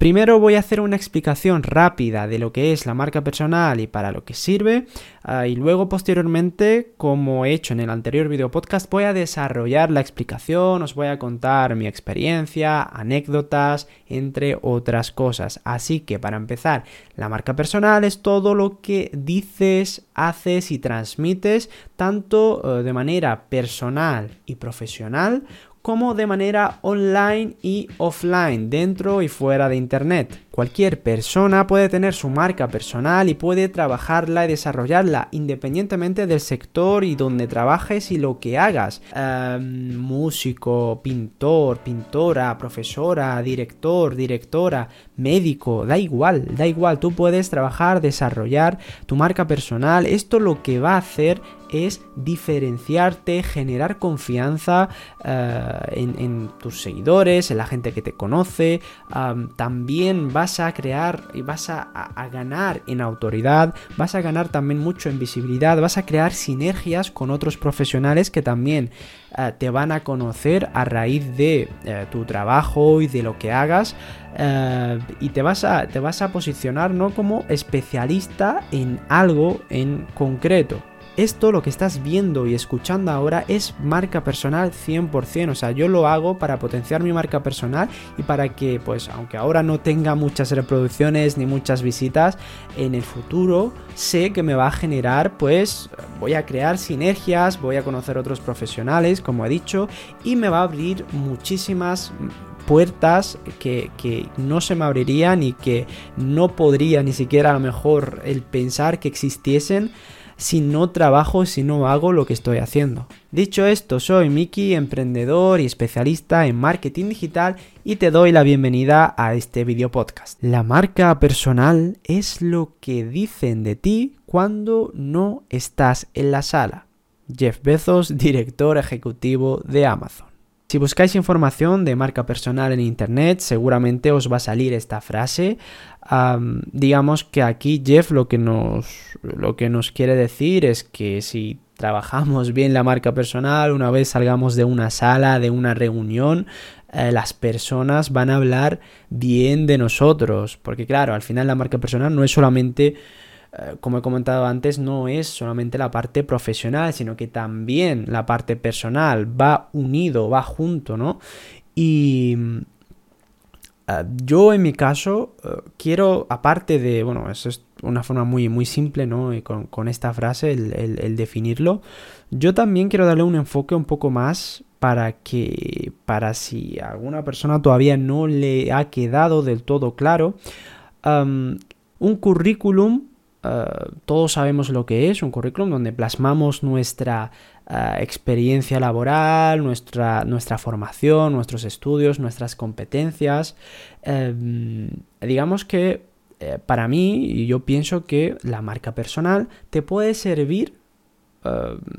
Primero voy a hacer una explicación rápida de lo que es la marca personal y para lo que sirve ah, y luego posteriormente, como he hecho en el anterior video podcast, voy a desarrollar la explicación, os voy a contar mi experiencia, anécdotas, entre otras cosas. Así que para empezar, la marca personal es todo lo que dices, haces y transmites tanto eh, de manera personal y profesional como de manera online y offline, dentro y fuera de Internet. Cualquier persona puede tener su marca personal y puede trabajarla y desarrollarla independientemente del sector y donde trabajes y lo que hagas. Em, músico, pintor, pintora, profesora, director, directora, médico, da igual, da igual, tú puedes trabajar, desarrollar tu marca personal. Esto lo que va a hacer es diferenciarte, generar confianza eh, en, tus seguidores, en la gente que te conoce. también vas a crear y vas a, ganar en autoridad, vas a ganar también mucho en visibilidad, vas a crear sinergias con otros profesionales que también eh, te van a conocer a raíz de eh, tu trabajo y de lo que hagas. y te vas, a, te vas a posicionar ¿no? como especialista en algo en concreto. Esto, lo que estás viendo y escuchando ahora, es marca personal 100%. O sea, yo lo hago para potenciar mi marca personal y para que, pues, aunque ahora no tenga muchas reproducciones ni muchas visitas, en el futuro sé que me va a generar, pues, voy a crear sinergias, voy a conocer otros profesionales, como he dicho, y me va a abrir muchísimas puertas que, que, no se me abrirían y que no podría ni siquiera a lo mejor el pensar que existiesen si no trabajo, si no hago lo que estoy haciendo. Dicho esto, soy Miki, emprendedor y especialista en marketing digital y te doy la bienvenida a este video podcast. La marca personal es lo que dicen de ti cuando no estás en la sala. Jeff Bezos, director ejecutivo de Amazon. Si buscáis información de marca personal en Internet, seguramente os va a salir esta frase. digamos que aquí Jeff lo que, nos, lo que nos quiere decir es que si trabajamos bien la marca personal, una vez salgamos de una sala, de una reunión, eh, las personas van a hablar bien de nosotros. Porque claro, al final la marca personal no es solamente como he comentado antes, no es solamente la parte profesional, sino que también la parte personal va unido, va junto, ¿no? Y eh, yo en mi caso eh, quiero, aparte de, bueno, eso es una forma muy, muy simple, ¿no? Y con, esta frase, el, definirlo, yo también quiero darle un enfoque un poco más para que, para si alguna persona todavía no le ha quedado del todo claro, un currículum eh, todos sabemos lo que es un currículum donde plasmamos nuestra eh, experiencia laboral, nuestra, nuestra, formación, nuestros estudios, nuestras competencias. Em, digamos que eh, para mí, yo pienso que la marca personal te puede servir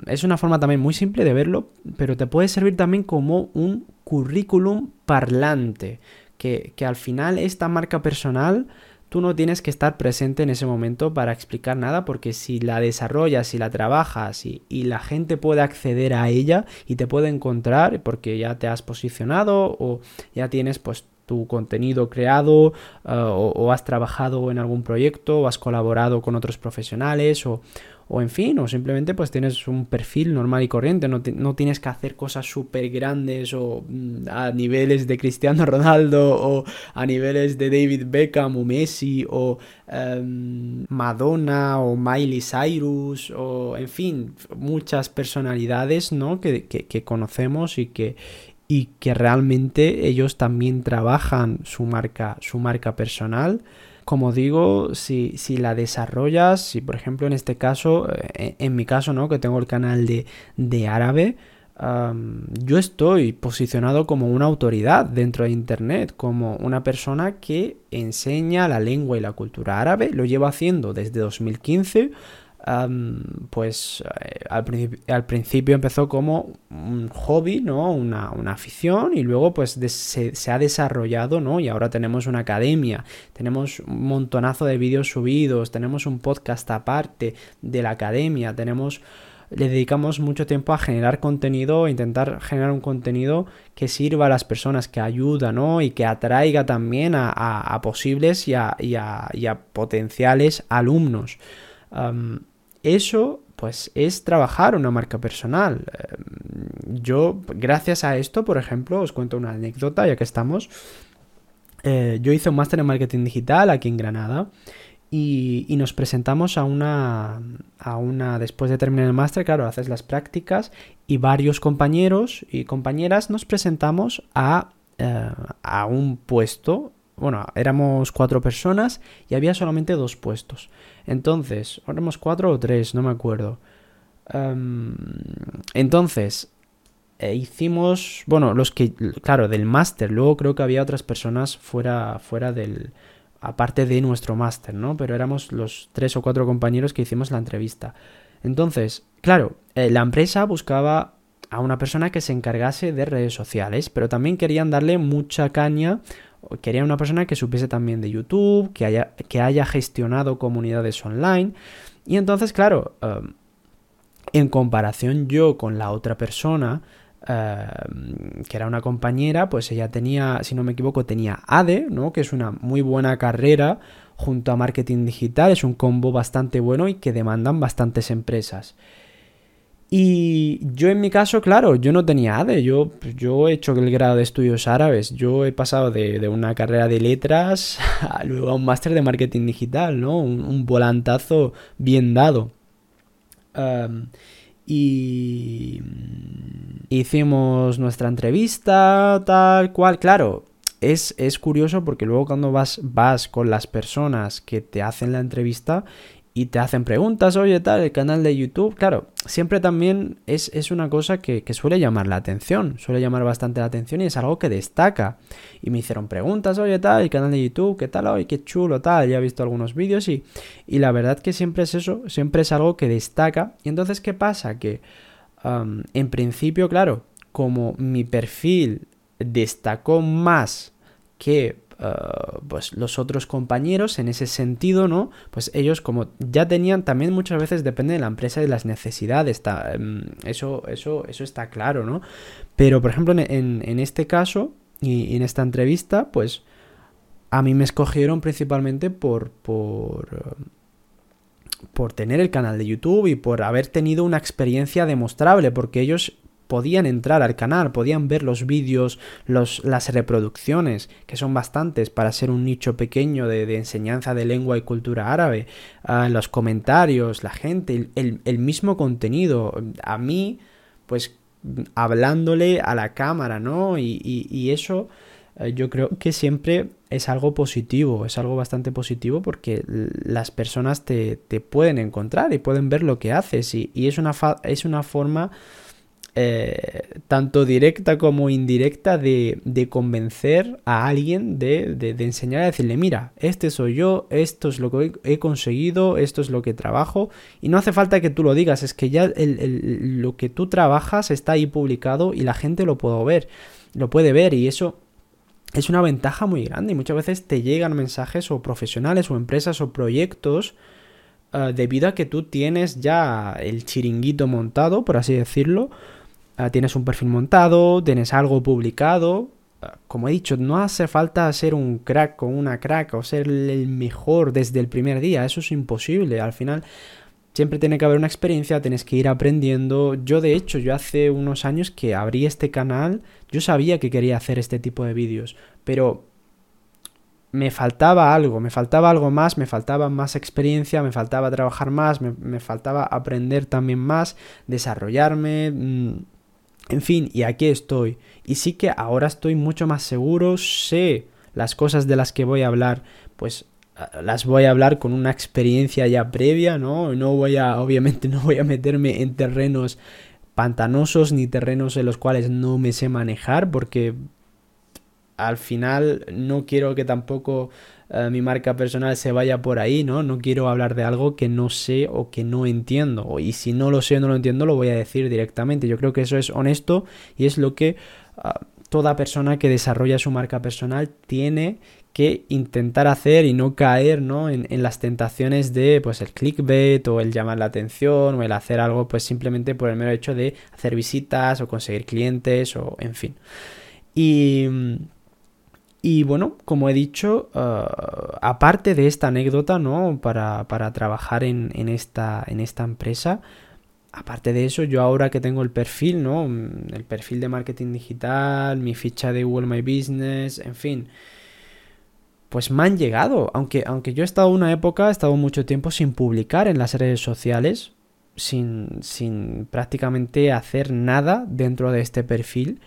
es una forma también muy simple de verlo, pero te puede servir también como un currículum parlante, que, que al final esta marca personal tú no tienes que estar presente en ese momento para explicar nada porque si la desarrollas, si la trabajas y, la gente puede acceder a ella y te puede encontrar porque ya te has posicionado o ya tienes pues tu contenido creado eh, o, has trabajado en algún proyecto o has colaborado con otros profesionales o, o en fin, o simplemente pues tienes un perfil normal y corriente, no, tienes que hacer cosas súper grandes o mm, a niveles de Cristiano Ronaldo o a niveles de David Beckham o Messi o em, Madonna o Miley Cyrus o en fin, muchas personalidades ¿no? que, que conocemos y que, y que realmente ellos también trabajan su marca, su marca personal como digo, si, la desarrollas, si por ejemplo en este caso, eh, en, mi caso, ¿no? Que tengo el canal de, árabe, yo estoy posicionado como una autoridad dentro de Internet, como una persona que enseña la lengua y la cultura árabe, lo llevo haciendo desde 2015 pues eh, al, principio empezó como un hobby, ¿no? Una, afición y luego pues se, ha desarrollado, ¿no? Y ahora tenemos una academia, tenemos un montonazo de vídeos subidos, tenemos un podcast aparte de la academia, tenemos le dedicamos mucho tiempo a generar contenido, intentar generar un contenido que sirva a las personas, que ayuda, ¿no? Y que atraiga también a, posibles y a, potenciales alumnos. Eso, pues, es trabajar una marca personal. Em, yo, gracias a esto, por ejemplo, os cuento una anécdota, ya que estamos. Eh, yo hice un máster en marketing digital aquí en Granada y, nos presentamos a una, a una, después de terminar el máster, claro, haces las prácticas y varios compañeros y compañeras nos presentamos a, eh, a un puesto, bueno, éramos cuatro personas y había solamente dos puestos. Entonces, éramos cuatro o tres, no me acuerdo. Em, entonces, eh, hicimos, bueno, los que, claro, del máster, luego creo que había otras personas fuera, fuera del, aparte de nuestro máster, ¿no? Pero éramos los tres o cuatro compañeros que hicimos la entrevista. Entonces, claro, eh, la empresa buscaba a una persona que se encargase de redes sociales, pero también querían darle mucha caña, querían una persona que supiese también de YouTube, que haya, que haya gestionado comunidades online. Y entonces, claro, em, en comparación yo con la otra persona, Em, que era una compañera, pues ella tenía, si no me equivoco, tenía ADE, ¿no? Que es una muy buena carrera junto a marketing digital, es un combo bastante bueno y que demandan bastantes empresas. Y yo en mi caso, claro, yo no tenía ADE, yo, yo he hecho el grado de estudios árabes, yo he pasado de, una carrera de letras a luego a un máster de marketing digital, ¿no? Un, volantazo bien dado. Y hicimos nuestra entrevista, tal cual. Claro, es, es, curioso porque luego cuando vas, vas con las personas que te hacen la entrevista y te hacen preguntas, oye, tal, el canal de YouTube, claro, siempre también es, una cosa que, suele llamar la atención, suele llamar bastante la atención y es algo que destaca. Y me hicieron preguntas, oye, tal, el canal de YouTube, qué tal, oye, qué chulo, tal, ya he visto algunos vídeos y, y la verdad que siempre es eso, siempre es algo que destaca. Y entonces, ¿qué pasa? Que en principio, claro, como mi perfil destacó más que Ah, pues los otros compañeros en ese sentido, ¿no? Pues ellos como ya tenían, también muchas veces depende de la empresa y de las necesidades, em, eso, eso, eso está claro, ¿no? Pero por ejemplo en, este caso y, en esta entrevista, pues a mí me escogieron principalmente por, por, por tener el canal de YouTube y por haber tenido una experiencia demostrable, porque ellos podían entrar al canal, podían ver los vídeos, los, las reproducciones, que son bastantes para ser un nicho pequeño de, enseñanza de lengua y cultura árabe, uh, los comentarios, la gente, el, mismo contenido. A mí, pues hablándole a la cámara, ¿no? Y, eso eh, yo creo que siempre es algo positivo, es algo bastante positivo porque las personas te, pueden encontrar y pueden ver lo que haces y, y es, una es una forma eh, tanto directa como indirecta de, convencer a alguien de, de, enseñar a decirle, mira, este soy yo, esto es lo que he conseguido, esto es lo que trabajo, y no hace falta que tú lo digas, es que ya lo que tú trabajas está ahí publicado y la gente lo puede ver, lo puede ver, y eso es una ventaja muy grande, y muchas veces te llegan mensajes o profesionales o empresas o proyectos eh, debido a que tú tienes ya el chiringuito montado, por así decirlo, tienes un perfil montado, tienes algo publicado. Ah, como he dicho, no hace falta ser un crack o una crack o ser el mejor desde el primer día. Eso es imposible. Al final siempre tiene que haber una experiencia, tienes que ir aprendiendo. Yo de hecho, yo hace unos años que abrí este canal, yo sabía que quería hacer este tipo de vídeos, pero me faltaba algo, me faltaba algo más, me faltaba más experiencia, me faltaba trabajar más, me, me faltaba aprender también más, desarrollarme, mm, en fin, y aquí estoy. Y sí que ahora estoy mucho más seguro, sé las cosas de las que voy a hablar, pues las voy a hablar con una experiencia ya previa, ¿no? No voy a, obviamente no voy a meterme en terrenos pantanosos ni terrenos en los cuales no me sé manejar porque al final no quiero que tampoco eh, mi marca personal se vaya por ahí, ¿no? No quiero hablar de algo que no sé o que no entiendo. Y si no lo sé o no lo entiendo, lo voy a decir directamente. Yo creo que eso es honesto y es lo que ah, toda persona que desarrolla su marca personal tiene que intentar hacer y no caer ¿no? En, en, las tentaciones de pues el clickbait o el llamar la atención o el hacer algo pues simplemente por el mero hecho de hacer visitas o conseguir clientes o en fin. Y, y bueno, como he dicho, uh, aparte de esta anécdota, ¿no? Para, para trabajar en, en, esta, en esta empresa, aparte de eso, yo ahora que tengo el perfil, ¿no? El perfil de marketing digital, mi ficha de Google My Business, en fin pues me han llegado. Aunque, aunque yo he estado una época, he estado mucho tiempo sin publicar en las redes sociales, sin, sin prácticamente hacer nada dentro de este perfil.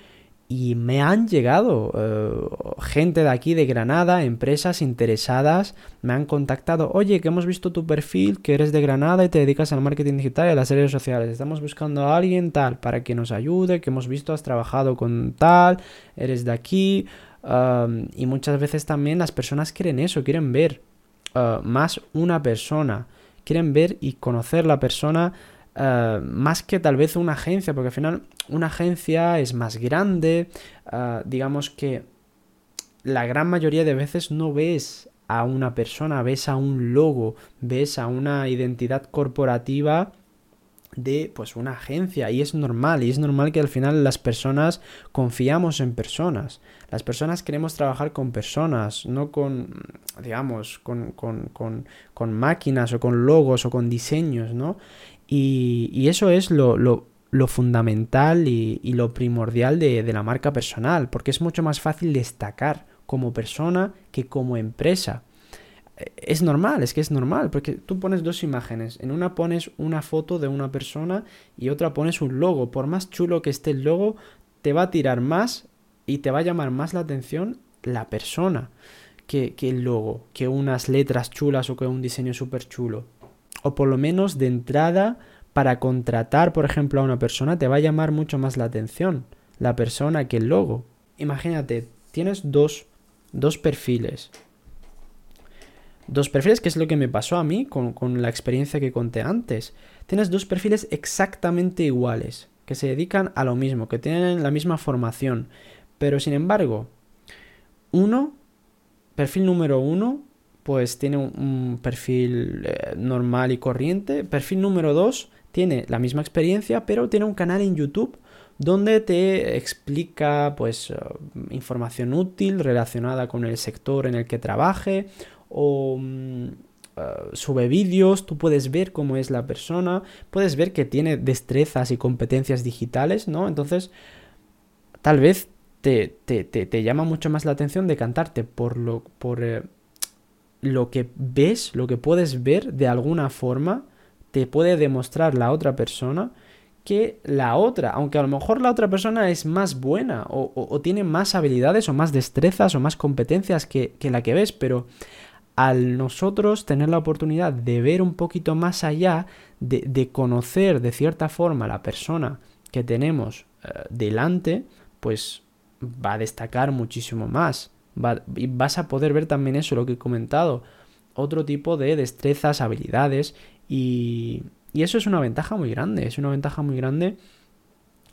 Y me han llegado eh, gente de aquí, de Granada, empresas interesadas, me han contactado, oye, que hemos visto tu perfil, que eres de Granada y te dedicas al marketing digital y a las redes sociales. Estamos buscando a alguien tal para que nos ayude, que hemos visto has trabajado con tal, eres de aquí, y muchas veces también las personas quieren eso, quieren ver uh, más una persona, quieren ver y conocer la persona uh, más que tal vez una agencia, porque al final una agencia es más grande, uh, digamos que la gran mayoría de veces no ves a una persona, ves a un logo, ves a una identidad corporativa de pues una agencia y es normal y es normal que al final las personas confiamos en personas. Las personas queremos trabajar con personas no con digamos con, con, con, con máquinas o con logos o con diseños no y, eso es lo, lo, lo fundamental y, lo primordial de, de la marca personal porque es mucho más fácil destacar como persona que como empresa. Es normal, es que es normal, porque tú pones dos imágenes, en una pones una foto de una persona y otra pones un logo, por más chulo que esté el logo, te va a tirar más y te va a llamar más la atención la persona que, que el logo, que unas letras chulas o que un diseño súper chulo. O por lo menos de entrada, para contratar, por ejemplo, a una persona, te va a llamar mucho más la atención la persona que el logo. Imagínate, tienes dos, dos perfiles, dos perfiles, que es lo que me pasó a mí con, la experiencia que conté antes. Tienes dos perfiles exactamente iguales, que se dedican a lo mismo, que tienen la misma formación. Pero sin embargo, uno, perfil número uno, pues tiene un, perfil eh, normal y corriente. Perfil número dos, tiene la misma experiencia, pero tiene un canal en YouTube donde te explica pues eh, información útil relacionada con el sector en el que trabaje o mm, ah, sube vídeos, tú puedes ver cómo es la persona, puedes ver que tiene destrezas y competencias digitales, ¿no? Entonces, tal vez te, te, llama mucho más la atención de cantarte por lo, por, eh, lo que ves, lo que puedes ver de alguna forma, te puede demostrar la otra persona que la otra, aunque a lo mejor la otra persona es más buena o, tiene más habilidades o más destrezas o más competencias que, la que ves, pero al nosotros tener la oportunidad de ver un poquito más allá, de, conocer de cierta forma la persona que tenemos eh, delante, pues va a destacar muchísimo más. Y vas a poder ver también eso, lo que he comentado, otro tipo de destrezas, habilidades y, y eso es una ventaja muy grande, es una ventaja muy grande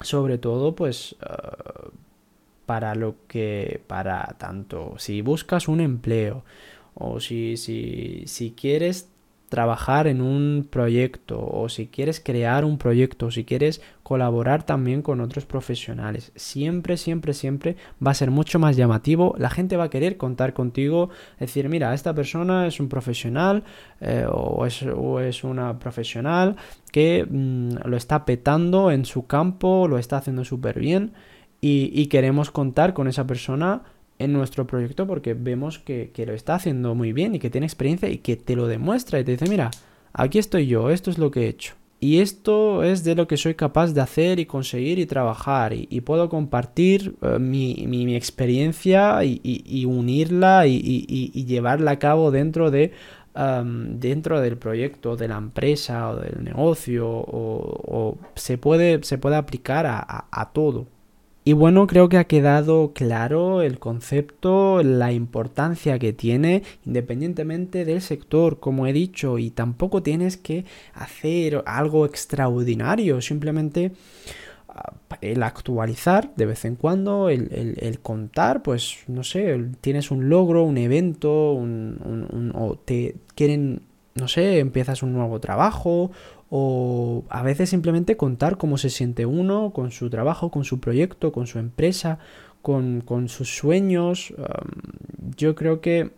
sobre todo pues eh, para lo que, para tanto si buscas un empleo o si, si, si quieres trabajar en un proyecto o si quieres crear un proyecto o si quieres colaborar también con otros profesionales. Siempre, siempre, siempre va a ser mucho más llamativo. La gente va a querer contar contigo, decir, mira, esta persona es un profesional eh, o, es, o, es, una profesional que mm, lo está petando en su campo, lo está haciendo súper bien y, y queremos contar con esa persona en nuestro proyecto porque vemos que, lo está haciendo muy bien y que tiene experiencia y que te lo demuestra y te dice, mira, aquí estoy yo, esto es lo que he hecho. Y esto es de lo que soy capaz de hacer y conseguir y trabajar. Y, puedo compartir eh, mi, experiencia y, unirla y, llevarla a cabo dentro de dentro del proyecto, de la empresa o del negocio. O, se, puede, se puede aplicar a todo. Y bueno, creo que ha quedado claro el concepto, la importancia que tiene, independientemente del sector, como he dicho, y tampoco tienes que hacer algo extraordinario, simplemente el actualizar de vez en cuando, el, contar, pues no sé, tienes un logro, un evento, un, o te quieren, no sé, empiezas un nuevo trabajo o a veces simplemente contar cómo se siente uno con su trabajo, con su proyecto, con su empresa, con, con sus sueños. yo creo que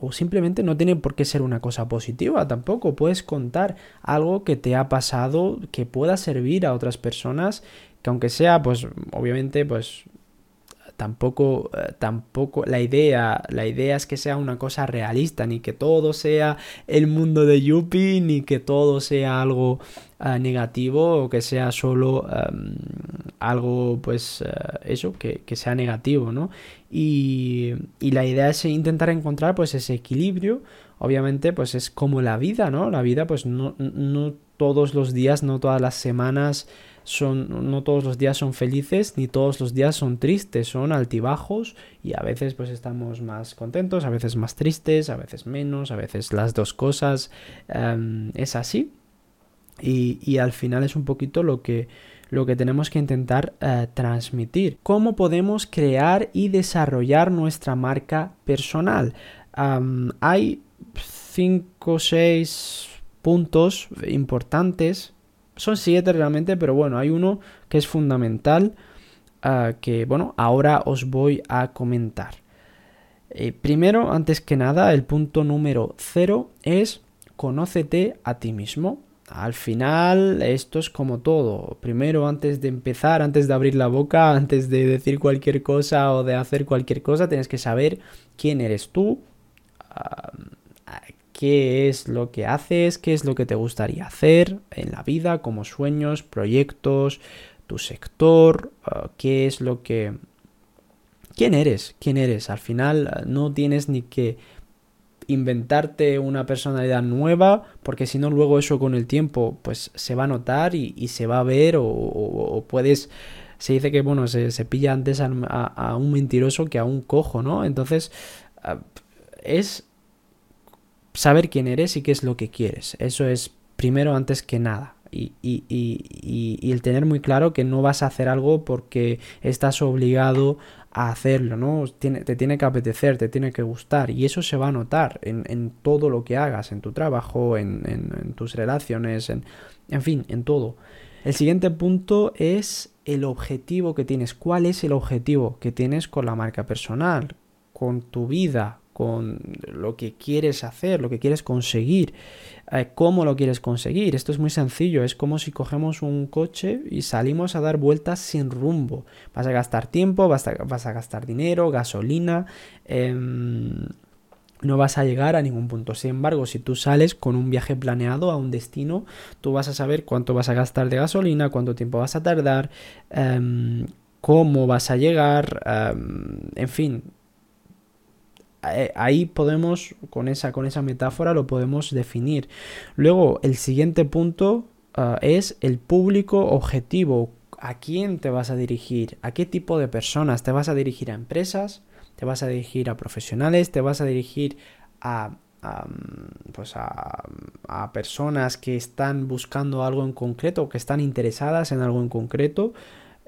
o simplemente no tiene por qué ser una cosa positiva tampoco. Puedes contar algo que te ha pasado que pueda servir a otras personas, que aunque sea, pues obviamente, pues tampoco, eh, tampoco la idea, la idea es que sea una cosa realista, ni que todo sea el mundo de Yuppie, ni que todo sea algo eh, negativo o que sea solo em, algo, pues eh, eso, que, sea negativo, ¿no? Y, y, la idea es intentar encontrar pues ese equilibrio, obviamente pues es como la vida, ¿no? La vida pues no, no todos los días, no todas las semanas son, no todos los días son felices, ni todos los días son tristes, son altibajos y a veces pues estamos más contentos, a veces más tristes, a veces menos, a veces las dos cosas. Em, es así. Y, al final es un poquito lo que, lo que tenemos que intentar eh, transmitir. ¿Cómo podemos crear y desarrollar nuestra marca personal? hay cinco o seis puntos importantes son siete realmente, pero bueno, hay uno que es fundamental ah, que, bueno, ahora os voy a comentar. Eh, primero, antes que nada, el punto número cero es conócete a ti mismo. Al final, esto es como todo. Primero, antes de empezar, antes de abrir la boca, antes de decir cualquier cosa o de hacer cualquier cosa, tienes que saber quién eres tú, ah, qué es lo que haces, qué es lo que te gustaría hacer en la vida, como sueños, proyectos, tu sector, ah, qué es lo que... ¿Quién eres? ¿Quién eres? Al final ah, no tienes ni que inventarte una personalidad nueva, porque si no luego eso con el tiempo pues se va a notar y, se va a ver o, puedes... Se dice que bueno, se, pilla antes a, a, un mentiroso que a un cojo, ¿no? Entonces ah, es saber quién eres y qué es lo que quieres. Eso es primero antes que nada. Y, y, y, y, el tener muy claro que no vas a hacer algo porque estás obligado a hacerlo, ¿no? te tiene que apetecer, te tiene que gustar y eso se va a notar en, todo lo que hagas, en tu trabajo, en, tus relaciones, en fin, en todo. El siguiente punto es el objetivo que tienes. ¿Cuál es el objetivo que tienes con la marca personal, con tu vida, con lo que quieres hacer, lo que quieres conseguir, eh, cómo lo quieres conseguir. Esto es muy sencillo, es como si cogemos un coche y salimos a dar vueltas sin rumbo. Vas a gastar tiempo, vas a, gastar dinero, gasolina. Em, no vas a llegar a ningún punto. Sin embargo, si tú sales con un viaje planeado a un destino, tú vas a saber cuánto vas a gastar de gasolina, cuánto tiempo vas a tardar, em, cómo vas a llegar, em, en fin, ahí podemos, con esa, con esa metáfora, lo podemos definir. Luego, el siguiente punto ah, es el público objetivo. ¿A quién te vas a dirigir? ¿A qué tipo de personas? ¿Te vas a dirigir a empresas? ¿Te vas a dirigir a profesionales? ¿Te vas a dirigir a, pues a, a personas que están buscando algo en concreto que están interesadas en algo en concreto?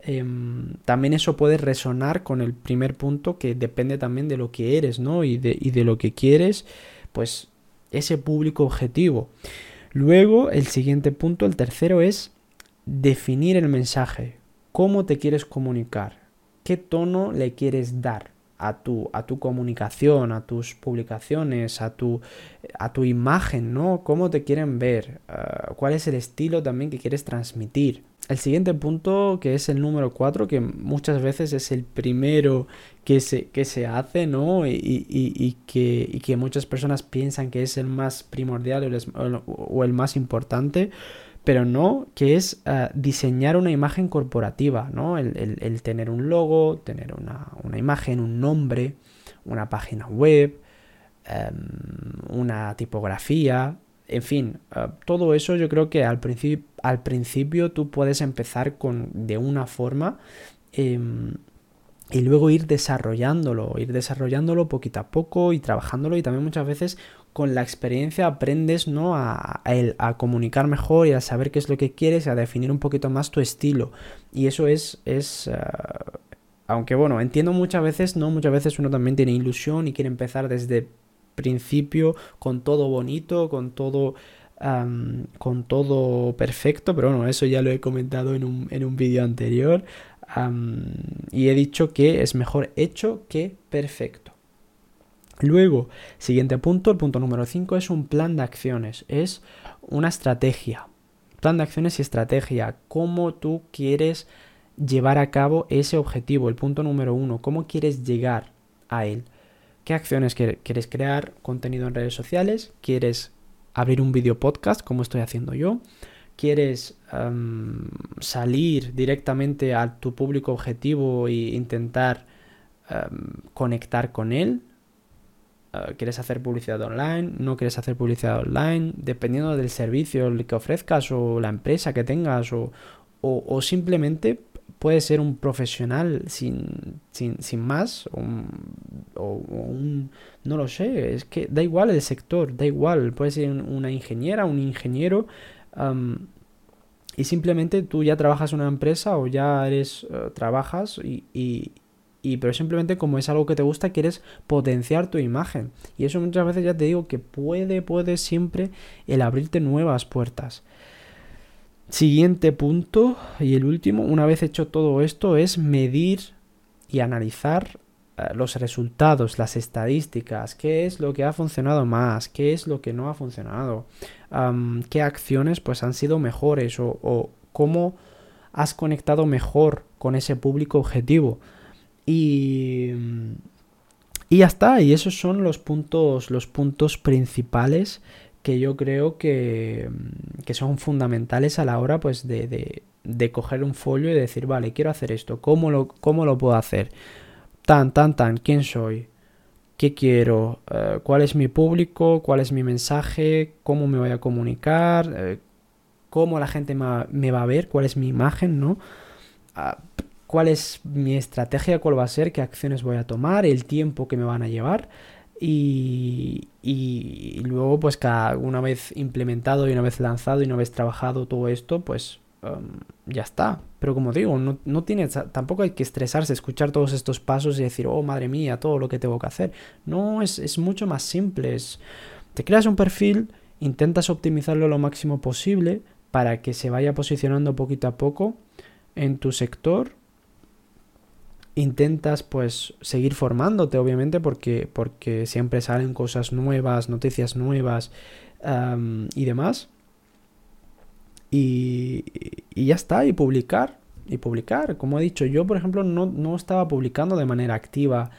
Em, también eso puede resonar con el primer punto que depende también de lo que eres, ¿no? Y de, y de lo que quieres, pues ese público objetivo. Luego, el siguiente punto, el tercero, es definir el mensaje. ¿Cómo te quieres comunicar? ¿Qué tono le quieres dar a tu, a tu comunicación, a tus publicaciones, a tu, a tu imagen, ¿no? ¿Cómo te quieren ver? Ah, ¿Cuál es el estilo también que quieres transmitir? El siguiente punto, que es el número 4, que muchas veces es el primero que se, que se hace, ¿no? Y, que, que, muchas personas piensan que es el más primordial o el, más importante, pero no, que es eh, diseñar una imagen corporativa, ¿no? El, tener un logo, tener una, imagen, un nombre, una página web, em, una tipografía, en fin, eh, todo eso yo creo que al, al principio tú puedes empezar con, de una forma em, y luego ir desarrollándolo, ir desarrollándolo poquito a poco y trabajándolo y también muchas veces con la experiencia aprendes ¿no? a, comunicar mejor y a saber qué es lo que quieres y a definir un poquito más tu estilo. Y eso es, es uh, aunque bueno, entiendo muchas veces, ¿no? Muchas veces uno también tiene ilusión y quiere empezar desde principio con todo bonito, con todo... Con todo perfecto, pero bueno, eso ya lo he comentado en un, en un vídeo anterior y he dicho que es mejor hecho que perfecto. Luego, siguiente punto, el punto número 5 es un plan de acciones, es una estrategia. Plan de acciones y estrategia, cómo tú quieres llevar a cabo ese objetivo, el punto número uno, cómo quieres llegar a él. ¿Qué acciones quieres crear? Contenido en redes sociales, quieres abrir un video podcast como estoy haciendo yo, quieres salir directamente a tu público objetivo e intentar conectar con él, uh, quieres hacer publicidad online, no quieres hacer publicidad online, dependiendo del servicio que ofrezcas o la empresa que tengas o, o simplemente puede ser un profesional sin, sin, más, o un, no lo sé, es que da igual el sector, da igual, puede ser una ingeniera, un ingeniero, y simplemente tú ya trabajas en una empresa o ya eres, eh, trabajas y, y, y, pero simplemente como es algo que te gusta, quieres potenciar tu imagen. Y eso muchas veces ya te digo que puede, puede siempre el abrirte nuevas puertas. Siguiente punto y el último, una vez hecho todo esto, es medir y analizar eh, los resultados, las estadísticas, qué es lo que ha funcionado más, qué es lo que no ha funcionado, qué acciones pues han sido mejores o, o, cómo has conectado mejor con ese público objetivo. Y, y ya está, y esos son los puntos, los puntos principales que yo creo que, que son fundamentales a la hora pues de, de, de, coger un folio y decir, vale, quiero hacer esto, ¿cómo lo, cómo lo puedo hacer? Tan, tan, tan, ¿quién soy? ¿Qué quiero? Uh, ¿Cuál es mi público? ¿Cuál es mi mensaje? ¿Cómo me voy a comunicar? Uh, ¿Cómo la gente me, va a ver? ¿Cuál es mi imagen? ¿no? Uh, ¿Cuál es mi estrategia? ¿Cuál va a ser? ¿Qué acciones voy a tomar? ¿El tiempo que me van a llevar? Y, y, luego, pues cada una vez implementado y una vez lanzado y una vez trabajado todo esto, pues um, ya está. Pero como digo, no, no tiene, tampoco hay que estresarse, escuchar todos estos pasos y decir, oh madre mía, todo lo que tengo que hacer. No, es, es mucho más simple. Te creas un perfil, intentas optimizarlo lo máximo posible para que se vaya posicionando poquito a poco en tu sector intentas pues seguir formándote obviamente porque, porque siempre salen cosas nuevas, noticias nuevas y demás. Y, y, ya está, y publicar, y publicar. Como he dicho, yo por ejemplo no, no estaba publicando de manera activa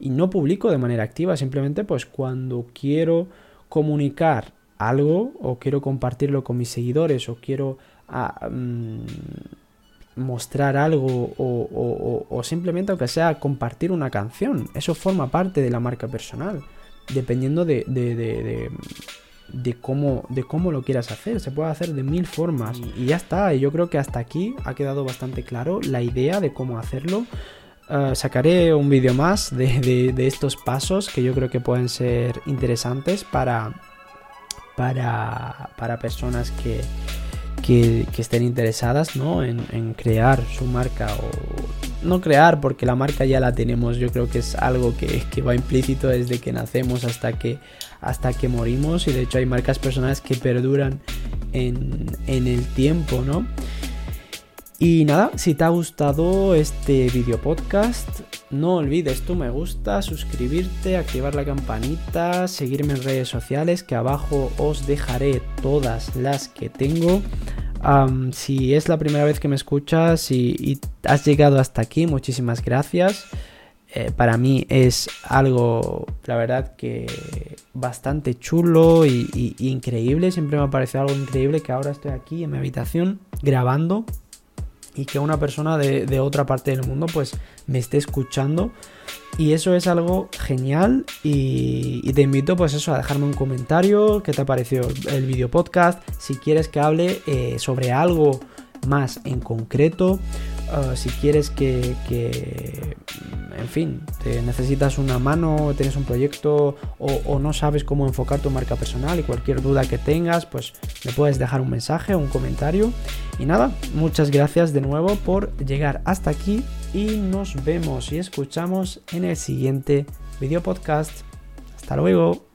y no publico de manera activa, simplemente pues cuando quiero comunicar algo o quiero compartirlo con mis seguidores o quiero... um, mostrar algo o, simplemente aunque sea compartir una canción. Eso forma parte de la marca personal, dependiendo de, de, cómo, de cómo lo quieras hacer. Se puede hacer de mil formas y ya está. Y yo creo que hasta aquí ha quedado bastante claro la idea de cómo hacerlo. Eh, sacaré un vídeo más de, estos pasos que yo creo que pueden ser interesantes para, para, para personas que, que, estén interesadas ¿no? en, crear su marca o no crear porque la marca ya la tenemos yo creo que es algo que, va implícito desde que nacemos hasta que hasta que morimos y de hecho hay marcas personales que perduran en, en el tiempo no y nada si te ha gustado este video podcast no olvides tu me gusta, suscribirte, activar la campanita, seguirme en redes sociales que abajo os dejaré todas las que tengo. si es la primera vez que me escuchas y, has llegado hasta aquí, muchísimas gracias. Eh, para mí es algo, la verdad, que bastante chulo y, y, increíble. Siempre me ha parecido algo increíble que ahora estoy aquí en mi habitación grabando y que una persona de, otra parte del mundo pues me esté escuchando. Y eso es algo genial y, te invito pues eso a dejarme un comentario qué te ha parecido el video podcast si quieres que hable eh, sobre algo más en concreto uh, si quieres que, en fin, te necesitas una mano, tienes un proyecto o, no sabes cómo enfocar tu marca personal y cualquier duda que tengas, pues me puedes dejar un mensaje, un comentario. Y nada, muchas gracias de nuevo por llegar hasta aquí y nos vemos y escuchamos en el siguiente video podcast. Hasta luego.